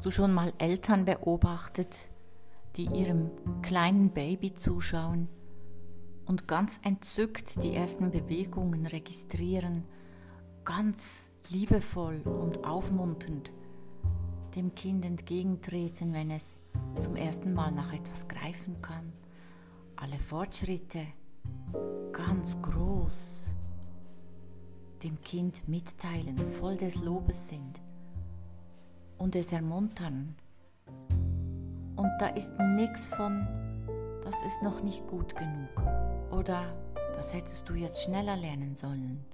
Hast du schon mal Eltern beobachtet, die ihrem kleinen Baby zuschauen und ganz entzückt die ersten Bewegungen registrieren, ganz liebevoll und aufmunternd dem Kind entgegentreten, wenn es zum ersten Mal nach etwas greifen kann, alle Fortschritte ganz groß dem Kind mitteilen, voll des Lobes sind und es ermuntern. Und da ist nichts von, das ist noch nicht gut genug oder das hättest du jetzt schneller lernen sollen.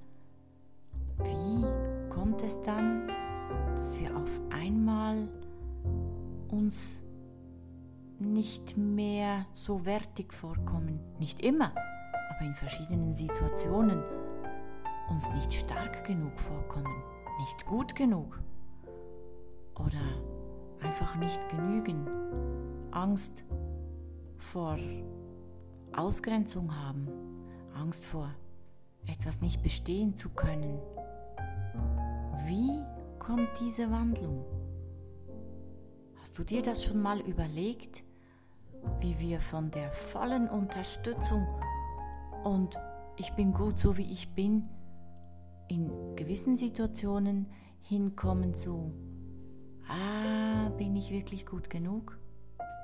Wie kommt es dann, dass wir auf einmal uns nicht mehr so wertig vorkommen? Nicht immer, aber in verschiedenen Situationen uns nicht stark genug vorkommen, nicht gut genug oder einfach nicht genügen, Angst vor Ausgrenzung haben, Angst vor etwas nicht bestehen zu können. Wie kommt diese Wandlung? Hast du dir das schon mal überlegt, wie wir von der vollen Unterstützung und ich bin gut so wie ich bin in gewissen Situationen hinkommen zu ah, bin ich wirklich gut genug?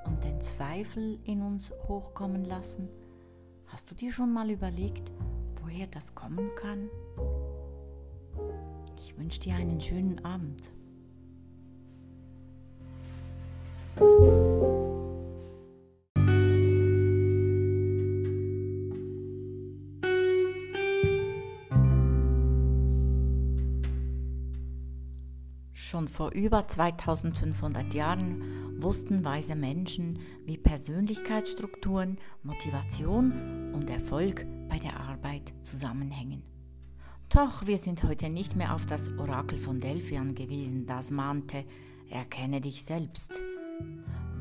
Und den Zweifel in uns hochkommen lassen? Hast du dir schon mal überlegt, woher das kommen kann? Ich wünsche dir einen schönen Abend. Schon vor über 2500 Jahren wussten weise Menschen, wie Persönlichkeitsstrukturen, Motivation und Erfolg bei der Arbeit zusammenhängen. Doch wir sind heute nicht mehr auf das Orakel von Delphi angewiesen, das mahnte, erkenne dich selbst.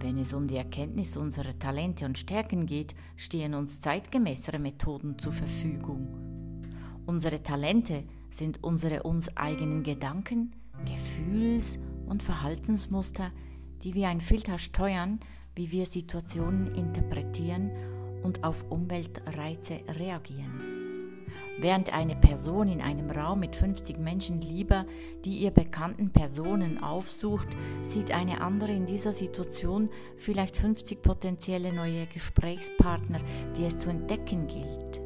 Wenn es um die Erkenntnis unserer Talente und Stärken geht, stehen uns zeitgemäßere Methoden zur Verfügung. Unsere Talente sind unsere uns eigenen Gedanken, Gefühls- und Verhaltensmuster, die wie ein Filter steuern, wie wir Situationen interpretieren und auf Umweltreize reagieren. Während eine Person in einem Raum mit 50 Menschen lieber die ihr bekannten Personen aufsucht, sieht eine andere in dieser Situation vielleicht 50 potenzielle neue Gesprächspartner, die es zu entdecken gilt.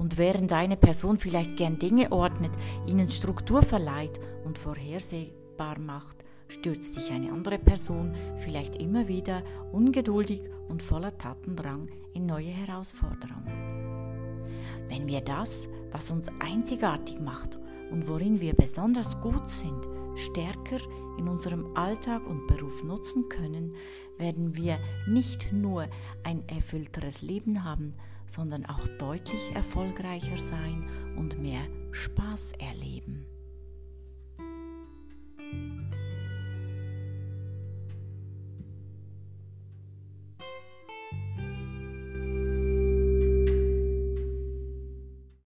Und während eine Person vielleicht gern Dinge ordnet, ihnen Struktur verleiht und vorhersehbar macht, stürzt sich eine andere Person vielleicht immer wieder ungeduldig und voller Tatendrang in neue Herausforderungen. Wenn wir das, was uns einzigartig macht und worin wir besonders gut sind, stärker in unserem Alltag und Beruf nutzen können, werden wir nicht nur ein erfüllteres Leben haben, sondern auch deutlich erfolgreicher sein und mehr Spaß erleben.